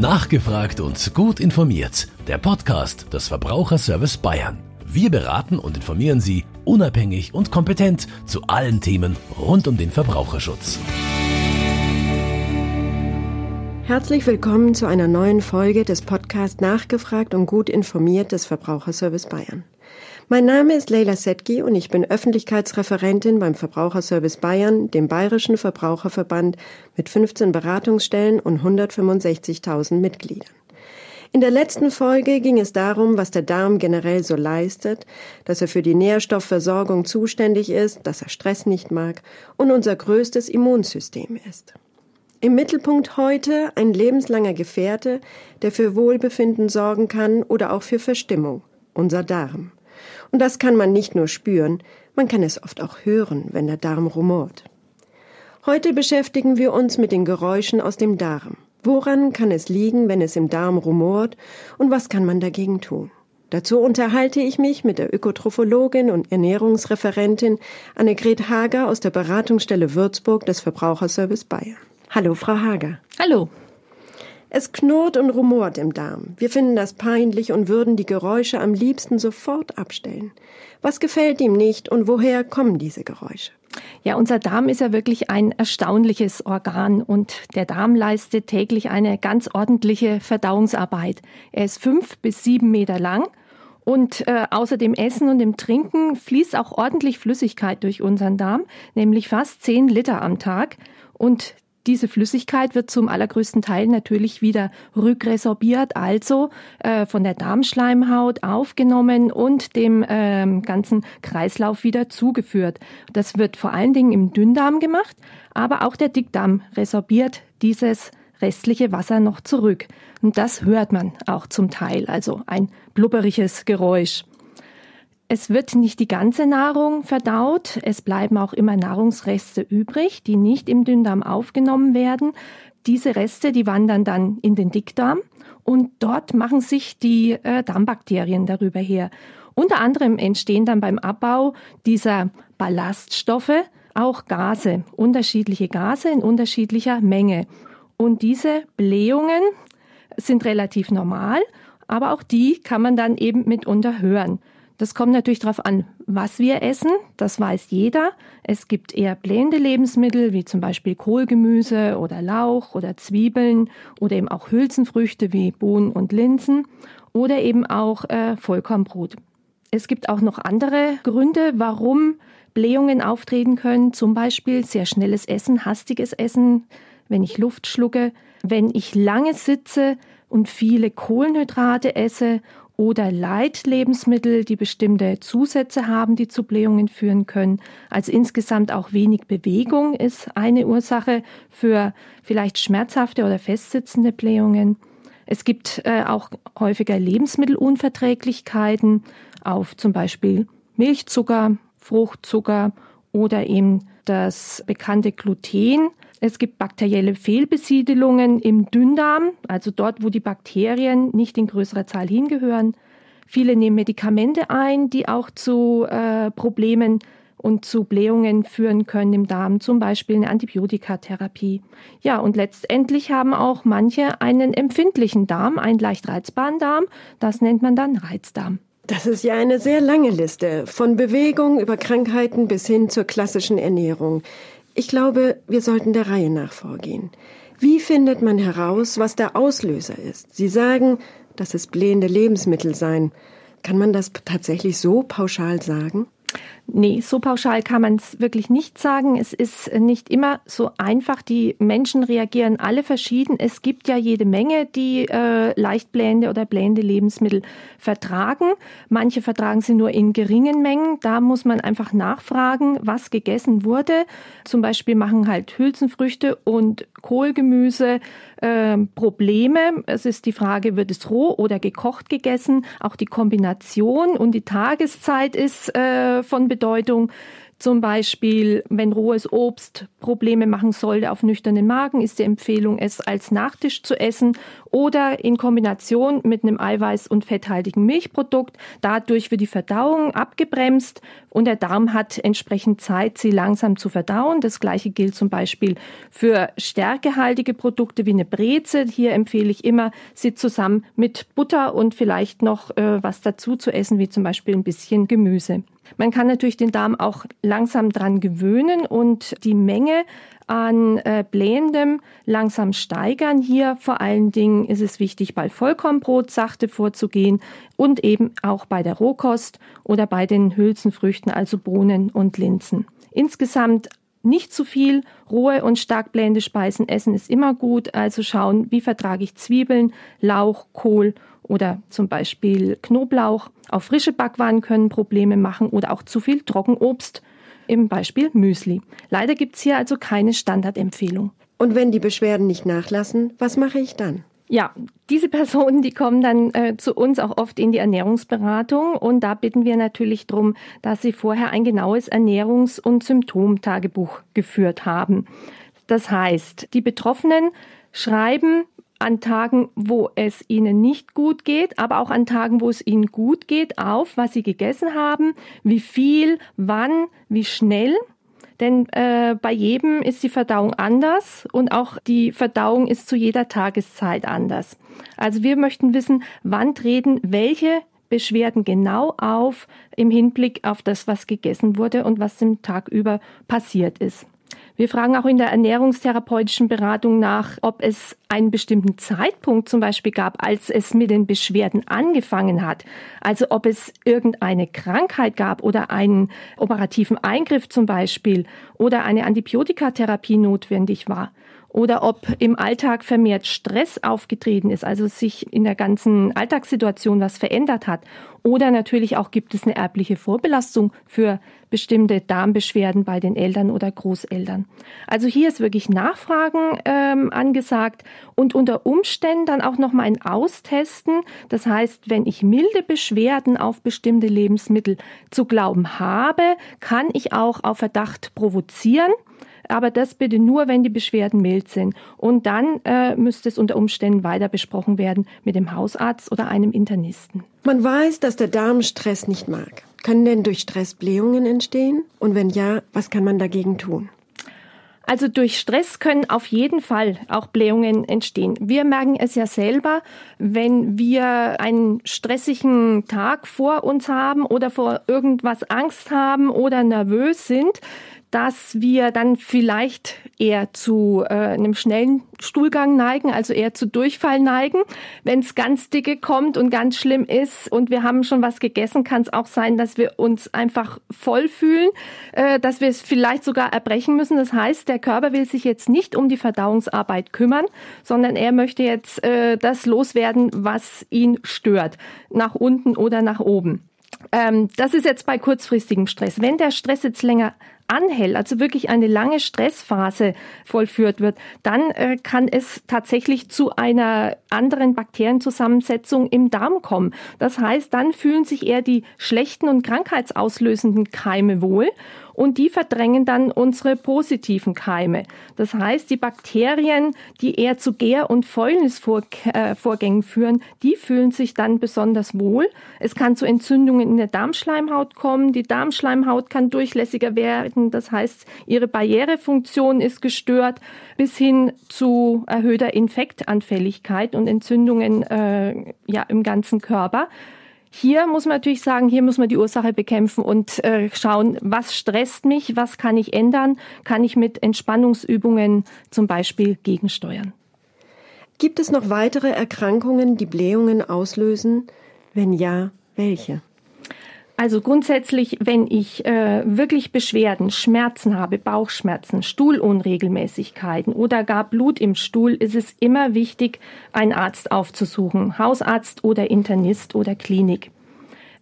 Nachgefragt und gut informiert. Der Podcast des Verbraucherservice Bayern. Wir beraten und informieren Sie unabhängig und kompetent zu allen Themen rund um den Verbraucherschutz. Herzlich willkommen zu einer neuen Folge des Podcasts Nachgefragt und gut informiert des Verbraucherservice Bayern. Mein Name ist Leila Setki und ich bin Öffentlichkeitsreferentin beim Verbraucherservice Bayern, dem Bayerischen Verbraucherverband mit 15 Beratungsstellen und 165.000 Mitgliedern. In der letzten Folge ging es darum, was der Darm generell so leistet, dass er für die Nährstoffversorgung zuständig ist, dass er Stress nicht mag und unser größtes Immunsystem ist. Im Mittelpunkt heute ein lebenslanger Gefährte, der für Wohlbefinden sorgen kann oder auch für Verstimmung, unser Darm. Und das kann man nicht nur spüren, man kann es oft auch hören, wenn der Darm rumort. Heute beschäftigen wir uns mit den Geräuschen aus dem Darm. Woran kann es liegen, wenn es im Darm rumort und was kann man dagegen tun? Dazu unterhalte ich mich mit der Ökotrophologin und Ernährungsreferentin Annegret Hager aus der Beratungsstelle Würzburg des Verbraucherservice Bayern. Hallo, Frau Hager. Hallo. Es knurrt und rumort im Darm. Wir finden das peinlich und würden die Geräusche am liebsten sofort abstellen. Was gefällt ihm nicht und woher kommen diese Geräusche? Ja, unser Darm ist ja wirklich ein erstaunliches Organ und der Darm leistet täglich eine ganz ordentliche Verdauungsarbeit. Er ist fünf bis sieben Meter lang und äh, außer dem Essen und dem Trinken fließt auch ordentlich Flüssigkeit durch unseren Darm, nämlich fast zehn Liter am Tag. Und diese Flüssigkeit wird zum allergrößten Teil natürlich wieder rückresorbiert, also äh, von der Darmschleimhaut aufgenommen und dem äh, ganzen Kreislauf wieder zugeführt. Das wird vor allen Dingen im Dünndarm gemacht, aber auch der Dickdarm resorbiert dieses restliche Wasser noch zurück. Und das hört man auch zum Teil, also ein blubberiges Geräusch. Es wird nicht die ganze Nahrung verdaut. Es bleiben auch immer Nahrungsreste übrig, die nicht im Dünndarm aufgenommen werden. Diese Reste, die wandern dann in den Dickdarm und dort machen sich die äh, Darmbakterien darüber her. Unter anderem entstehen dann beim Abbau dieser Ballaststoffe auch Gase, unterschiedliche Gase in unterschiedlicher Menge. Und diese Blähungen sind relativ normal, aber auch die kann man dann eben mitunter hören. Das kommt natürlich darauf an, was wir essen. Das weiß jeder. Es gibt eher blähende Lebensmittel, wie zum Beispiel Kohlgemüse oder Lauch oder Zwiebeln oder eben auch Hülsenfrüchte wie Bohnen und Linsen oder eben auch äh, Vollkornbrot. Es gibt auch noch andere Gründe, warum Blähungen auftreten können. Zum Beispiel sehr schnelles Essen, hastiges Essen, wenn ich Luft schlucke, wenn ich lange sitze und viele Kohlenhydrate esse oder Leitlebensmittel, die bestimmte Zusätze haben, die zu Blähungen führen können. Also insgesamt auch wenig Bewegung ist eine Ursache für vielleicht schmerzhafte oder festsitzende Blähungen. Es gibt äh, auch häufiger Lebensmittelunverträglichkeiten auf zum Beispiel Milchzucker, Fruchtzucker oder eben das bekannte Gluten. Es gibt bakterielle Fehlbesiedelungen im Dünndarm, also dort, wo die Bakterien nicht in größerer Zahl hingehören. Viele nehmen Medikamente ein, die auch zu äh, Problemen und zu Blähungen führen können im Darm, zum Beispiel eine Antibiotikatherapie. Ja, und letztendlich haben auch manche einen empfindlichen Darm, einen leicht reizbaren Darm. Das nennt man dann Reizdarm. Das ist ja eine sehr lange Liste, von Bewegung über Krankheiten bis hin zur klassischen Ernährung. Ich glaube, wir sollten der Reihe nach vorgehen. Wie findet man heraus, was der Auslöser ist? Sie sagen, dass es blähende Lebensmittel seien. Kann man das tatsächlich so pauschal sagen? Nee, so pauschal kann man es wirklich nicht sagen. Es ist nicht immer so einfach. Die Menschen reagieren alle verschieden. Es gibt ja jede Menge, die äh, leicht blähende oder blähende Lebensmittel vertragen. Manche vertragen sie nur in geringen Mengen. Da muss man einfach nachfragen, was gegessen wurde. Zum Beispiel machen halt Hülsenfrüchte und Kohlgemüse äh, Probleme. Es ist die Frage, wird es roh oder gekocht gegessen? Auch die Kombination und die Tageszeit ist äh, von Bedeutung. Zum Beispiel, wenn rohes Obst Probleme machen sollte auf nüchternen Magen, ist die Empfehlung, es als Nachtisch zu essen oder in Kombination mit einem eiweiß- und fetthaltigen Milchprodukt. Dadurch wird die Verdauung abgebremst und der Darm hat entsprechend Zeit, sie langsam zu verdauen. Das gleiche gilt zum Beispiel für stärkehaltige Produkte wie eine Breze. Hier empfehle ich immer, sie zusammen mit Butter und vielleicht noch äh, was dazu zu essen, wie zum Beispiel ein bisschen Gemüse. Man kann natürlich den Darm auch langsam dran gewöhnen und die Menge an äh, Blähendem langsam steigern. Hier vor allen Dingen ist es wichtig, bei Vollkornbrot sachte vorzugehen und eben auch bei der Rohkost oder bei den Hülsenfrüchten, also Bohnen und Linsen. Insgesamt nicht zu viel rohe und stark blähende Speisen essen ist immer gut. Also schauen, wie vertrage ich Zwiebeln, Lauch, Kohl oder zum Beispiel Knoblauch. Auch frische Backwaren können Probleme machen oder auch zu viel Trockenobst, im Beispiel Müsli. Leider gibt es hier also keine Standardempfehlung. Und wenn die Beschwerden nicht nachlassen, was mache ich dann? Ja, diese Personen, die kommen dann äh, zu uns auch oft in die Ernährungsberatung und da bitten wir natürlich darum, dass sie vorher ein genaues Ernährungs- und Symptomtagebuch geführt haben. Das heißt, die Betroffenen schreiben an Tagen, wo es ihnen nicht gut geht, aber auch an Tagen, wo es ihnen gut geht, auf, was sie gegessen haben, wie viel, wann, wie schnell. Denn äh, bei jedem ist die Verdauung anders und auch die Verdauung ist zu jeder Tageszeit anders. Also wir möchten wissen, wann treten welche Beschwerden genau auf im Hinblick auf das, was gegessen wurde und was im Tag über passiert ist. Wir fragen auch in der ernährungstherapeutischen Beratung nach, ob es einen bestimmten Zeitpunkt zum Beispiel gab, als es mit den Beschwerden angefangen hat. Also ob es irgendeine Krankheit gab oder einen operativen Eingriff zum Beispiel oder eine Antibiotikatherapie notwendig war oder ob im Alltag vermehrt Stress aufgetreten ist, also sich in der ganzen Alltagssituation was verändert hat. Oder natürlich auch gibt es eine erbliche Vorbelastung für bestimmte Darmbeschwerden bei den Eltern oder Großeltern. Also hier ist wirklich Nachfragen ähm, angesagt und unter Umständen dann auch noch mal ein Austesten. Das heißt, wenn ich milde Beschwerden auf bestimmte Lebensmittel zu glauben habe, kann ich auch auf Verdacht provozieren aber das bitte nur, wenn die Beschwerden mild sind. Und dann äh, müsste es unter Umständen weiter besprochen werden mit dem Hausarzt oder einem Internisten. Man weiß, dass der Darm Stress nicht mag. Können denn durch Stress Blähungen entstehen? Und wenn ja, was kann man dagegen tun? Also durch Stress können auf jeden Fall auch Blähungen entstehen. Wir merken es ja selber, wenn wir einen stressigen Tag vor uns haben oder vor irgendwas Angst haben oder nervös sind, dass wir dann vielleicht eher zu äh, einem schnellen Stuhlgang neigen, also eher zu Durchfall neigen. Wenn es ganz dicke kommt und ganz schlimm ist und wir haben schon was gegessen, kann es auch sein, dass wir uns einfach voll fühlen, äh, dass wir es vielleicht sogar erbrechen müssen. Das heißt, der Körper will sich jetzt nicht um die Verdauungsarbeit kümmern, sondern er möchte jetzt äh, das loswerden, was ihn stört, nach unten oder nach oben. Ähm, das ist jetzt bei kurzfristigem Stress. Wenn der Stress jetzt länger anhält, also wirklich eine lange Stressphase vollführt wird, dann äh, kann es tatsächlich zu einer anderen Bakterienzusammensetzung im Darm kommen. Das heißt, dann fühlen sich eher die schlechten und krankheitsauslösenden Keime wohl und die verdrängen dann unsere positiven Keime. Das heißt, die Bakterien, die eher zu Gär- und Fäulnisvorgängen führen, die fühlen sich dann besonders wohl. Es kann zu Entzündungen in der Darmschleimhaut kommen. Die Darmschleimhaut kann durchlässiger werden. Das heißt, ihre Barrierefunktion ist gestört bis hin zu erhöhter Infektanfälligkeit und Entzündungen äh, ja, im ganzen Körper. Hier muss man natürlich sagen, hier muss man die Ursache bekämpfen und äh, schauen, was stresst mich, was kann ich ändern, kann ich mit Entspannungsübungen zum Beispiel gegensteuern. Gibt es noch weitere Erkrankungen, die Blähungen auslösen? Wenn ja, welche? Also grundsätzlich, wenn ich äh, wirklich Beschwerden, Schmerzen habe, Bauchschmerzen, Stuhlunregelmäßigkeiten oder gar Blut im Stuhl, ist es immer wichtig, einen Arzt aufzusuchen, Hausarzt oder Internist oder Klinik.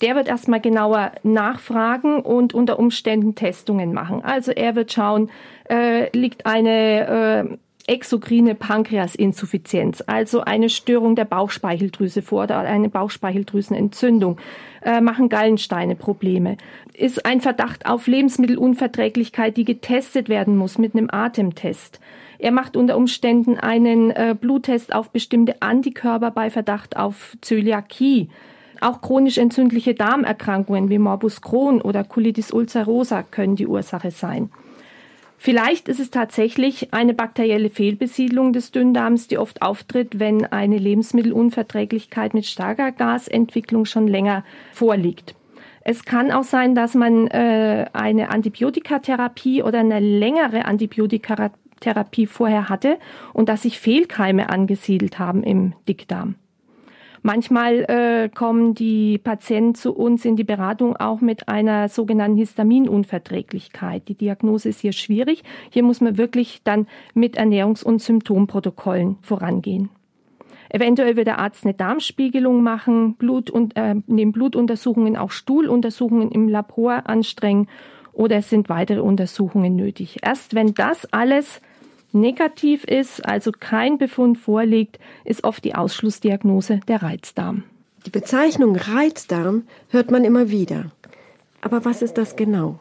Der wird erstmal genauer nachfragen und unter Umständen Testungen machen. Also er wird schauen, äh, liegt eine äh, exokrine Pankreasinsuffizienz, also eine Störung der Bauchspeicheldrüse vor oder eine Bauchspeicheldrüsenentzündung, äh, machen Gallensteine Probleme. Ist ein Verdacht auf Lebensmittelunverträglichkeit, die getestet werden muss mit einem Atemtest. Er macht unter Umständen einen äh, Bluttest auf bestimmte Antikörper bei Verdacht auf Zöliakie. Auch chronisch entzündliche Darmerkrankungen wie Morbus Crohn oder Colitis ulcerosa können die Ursache sein. Vielleicht ist es tatsächlich eine bakterielle Fehlbesiedlung des Dünndarms, die oft auftritt, wenn eine Lebensmittelunverträglichkeit mit starker Gasentwicklung schon länger vorliegt. Es kann auch sein, dass man äh, eine Antibiotikatherapie oder eine längere Antibiotikatherapie Therapie vorher hatte und dass sich Fehlkeime angesiedelt haben im Dickdarm. Manchmal äh, kommen die Patienten zu uns in die Beratung auch mit einer sogenannten Histaminunverträglichkeit. Die Diagnose ist hier schwierig. Hier muss man wirklich dann mit Ernährungs- und Symptomprotokollen vorangehen. Eventuell wird der Arzt eine Darmspiegelung machen, Blut und, äh, neben Blutuntersuchungen auch Stuhluntersuchungen im Labor anstrengen oder es sind weitere Untersuchungen nötig. Erst wenn das alles negativ ist, also kein Befund vorliegt, ist oft die Ausschlussdiagnose der Reizdarm. Die Bezeichnung Reizdarm hört man immer wieder. Aber was ist das genau?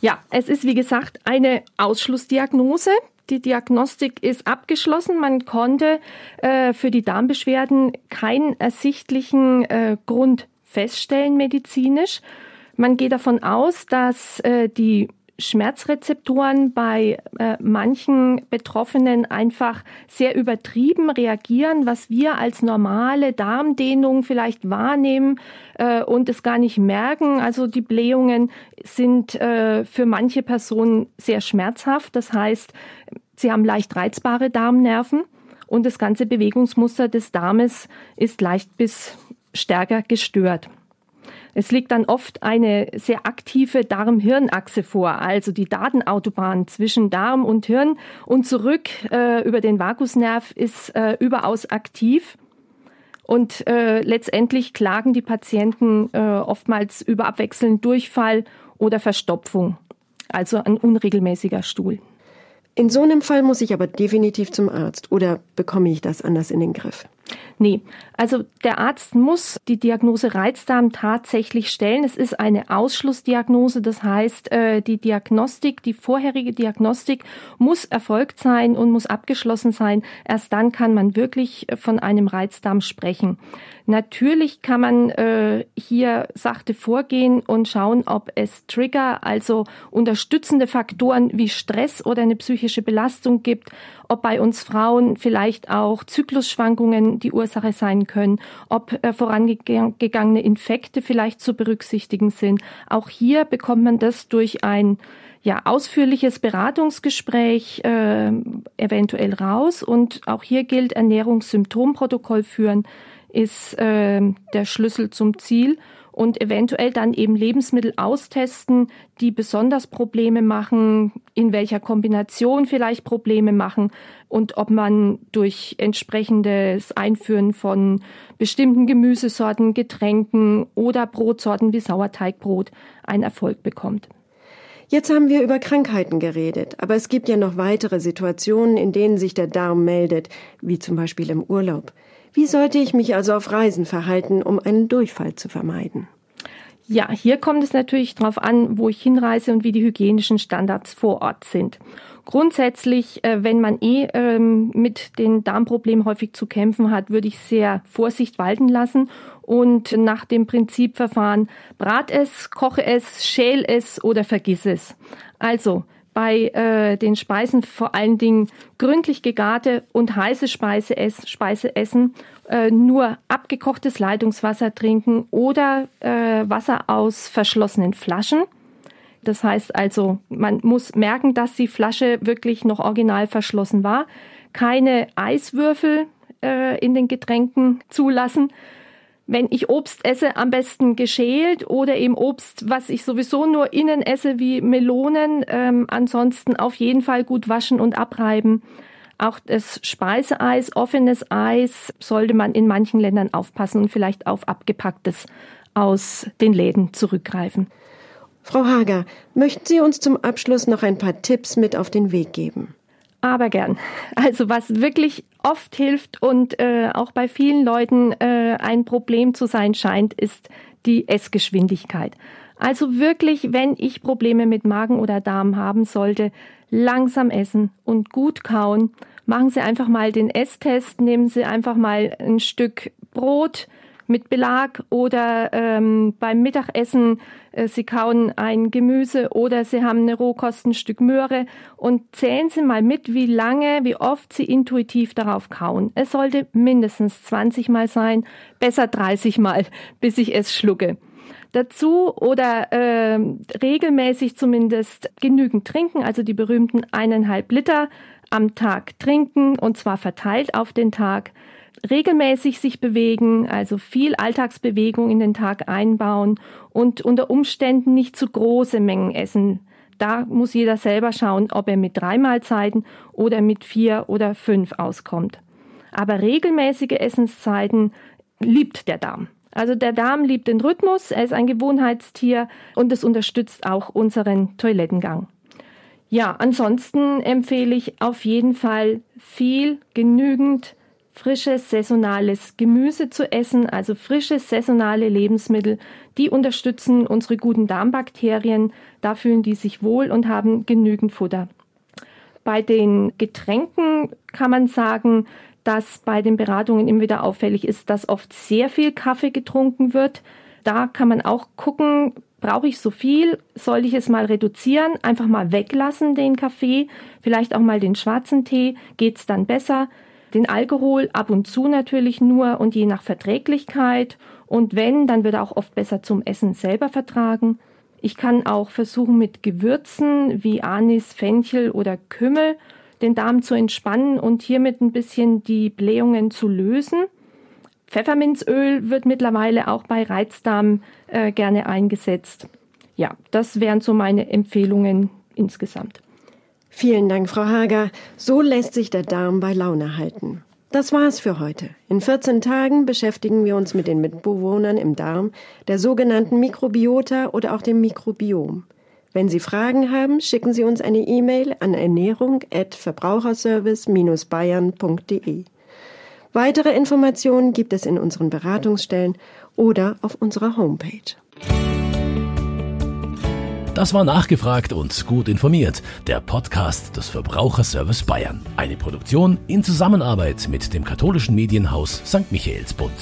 Ja, es ist wie gesagt eine Ausschlussdiagnose. Die Diagnostik ist abgeschlossen. Man konnte äh, für die Darmbeschwerden keinen ersichtlichen äh, Grund feststellen medizinisch. Man geht davon aus, dass äh, die Schmerzrezeptoren bei äh, manchen Betroffenen einfach sehr übertrieben reagieren, was wir als normale Darmdehnung vielleicht wahrnehmen äh, und es gar nicht merken. Also die Blähungen sind äh, für manche Personen sehr schmerzhaft. Das heißt, sie haben leicht reizbare Darmnerven und das ganze Bewegungsmuster des Darmes ist leicht bis stärker gestört. Es liegt dann oft eine sehr aktive Darm-Hirn-Achse vor, also die Datenautobahn zwischen Darm und Hirn und zurück äh, über den Vagusnerv ist äh, überaus aktiv. Und äh, letztendlich klagen die Patienten äh, oftmals über abwechselnd Durchfall oder Verstopfung, also ein unregelmäßiger Stuhl. In so einem Fall muss ich aber definitiv zum Arzt oder bekomme ich das anders in den Griff? Nee, also der Arzt muss die Diagnose Reizdarm tatsächlich stellen. Es ist eine Ausschlussdiagnose, das heißt, äh, die Diagnostik, die vorherige Diagnostik muss erfolgt sein und muss abgeschlossen sein. Erst dann kann man wirklich von einem Reizdarm sprechen. Natürlich kann man äh, hier sachte vorgehen und schauen, ob es Trigger, also unterstützende Faktoren wie Stress oder eine psychische Belastung gibt, ob bei uns Frauen vielleicht auch Zyklusschwankungen die Ursache sein können, ob äh, vorangegangene Infekte vielleicht zu berücksichtigen sind. Auch hier bekommt man das durch ein ja, ausführliches Beratungsgespräch äh, eventuell raus. Und auch hier gilt Ernährungssymptomprotokoll führen ist äh, der Schlüssel zum Ziel und eventuell dann eben Lebensmittel austesten, die besonders Probleme machen, in welcher Kombination vielleicht Probleme machen und ob man durch entsprechendes Einführen von bestimmten Gemüsesorten, Getränken oder Brotsorten wie Sauerteigbrot einen Erfolg bekommt. Jetzt haben wir über Krankheiten geredet, aber es gibt ja noch weitere Situationen, in denen sich der Darm meldet, wie zum Beispiel im Urlaub. Wie sollte ich mich also auf Reisen verhalten, um einen Durchfall zu vermeiden? Ja, hier kommt es natürlich darauf an, wo ich hinreise und wie die hygienischen Standards vor Ort sind. Grundsätzlich, äh, wenn man eh ähm, mit den Darmproblemen häufig zu kämpfen hat, würde ich sehr Vorsicht walten lassen und nach dem Prinzip verfahren, brat es, koche es, schäl es oder vergiss es. Also bei äh, den Speisen vor allen Dingen gründlich gegarte und heiße Speise, ess, Speise essen, äh, nur abgekochtes Leitungswasser trinken oder äh, Wasser aus verschlossenen Flaschen. Das heißt also, man muss merken, dass die Flasche wirklich noch original verschlossen war. Keine Eiswürfel äh, in den Getränken zulassen wenn ich Obst esse, am besten geschält oder eben Obst, was ich sowieso nur innen esse, wie Melonen. Ähm, ansonsten auf jeden Fall gut waschen und abreiben. Auch das Speiseeis, offenes Eis, sollte man in manchen Ländern aufpassen und vielleicht auf abgepacktes aus den Läden zurückgreifen. Frau Hager, möchten Sie uns zum Abschluss noch ein paar Tipps mit auf den Weg geben? Aber gern. Also was wirklich oft hilft und äh, auch bei vielen Leuten äh, ein Problem zu sein scheint, ist die Essgeschwindigkeit. Also wirklich, wenn ich Probleme mit Magen oder Darm haben sollte, langsam essen und gut kauen. Machen Sie einfach mal den Esstest, nehmen Sie einfach mal ein Stück Brot, mit Belag oder ähm, beim Mittagessen, äh, Sie kauen ein Gemüse oder Sie haben eine Rohkost, ein Stück Möhre und zählen Sie mal mit, wie lange, wie oft Sie intuitiv darauf kauen. Es sollte mindestens 20 Mal sein, besser 30 Mal, bis ich es schlucke dazu oder äh, regelmäßig zumindest genügend trinken, also die berühmten eineinhalb Liter am Tag trinken und zwar verteilt auf den Tag regelmäßig sich bewegen, also viel Alltagsbewegung in den Tag einbauen und unter Umständen nicht zu große Mengen essen. Da muss jeder selber schauen, ob er mit drei Mahlzeiten oder mit vier oder fünf auskommt. Aber regelmäßige Essenszeiten liebt der Darm. Also der Darm liebt den Rhythmus, er ist ein Gewohnheitstier und es unterstützt auch unseren Toilettengang. Ja, ansonsten empfehle ich auf jeden Fall viel, genügend frisches saisonales Gemüse zu essen, also frische saisonale Lebensmittel, die unterstützen unsere guten Darmbakterien, da fühlen die sich wohl und haben genügend Futter. Bei den Getränken kann man sagen, dass bei den Beratungen immer wieder auffällig ist, dass oft sehr viel Kaffee getrunken wird. Da kann man auch gucken, brauche ich so viel? Soll ich es mal reduzieren? Einfach mal weglassen den Kaffee, vielleicht auch mal den schwarzen Tee, geht es dann besser? Den Alkohol ab und zu natürlich nur und je nach Verträglichkeit. Und wenn, dann wird er auch oft besser zum Essen selber vertragen. Ich kann auch versuchen, mit Gewürzen wie Anis, Fenchel oder Kümmel den Darm zu entspannen und hiermit ein bisschen die Blähungen zu lösen. Pfefferminzöl wird mittlerweile auch bei Reizdarm äh, gerne eingesetzt. Ja, das wären so meine Empfehlungen insgesamt. Vielen Dank, Frau Hager. So lässt sich der Darm bei Laune halten. Das war's für heute. In 14 Tagen beschäftigen wir uns mit den Mitbewohnern im Darm, der sogenannten Mikrobiota oder auch dem Mikrobiom. Wenn Sie Fragen haben, schicken Sie uns eine E-Mail an ernährung@verbraucherservice-bayern.de. Weitere Informationen gibt es in unseren Beratungsstellen oder auf unserer Homepage. Das war nachgefragt und gut informiert. Der Podcast des Verbraucherservice Bayern. Eine Produktion in Zusammenarbeit mit dem katholischen Medienhaus St. Michaelsbund.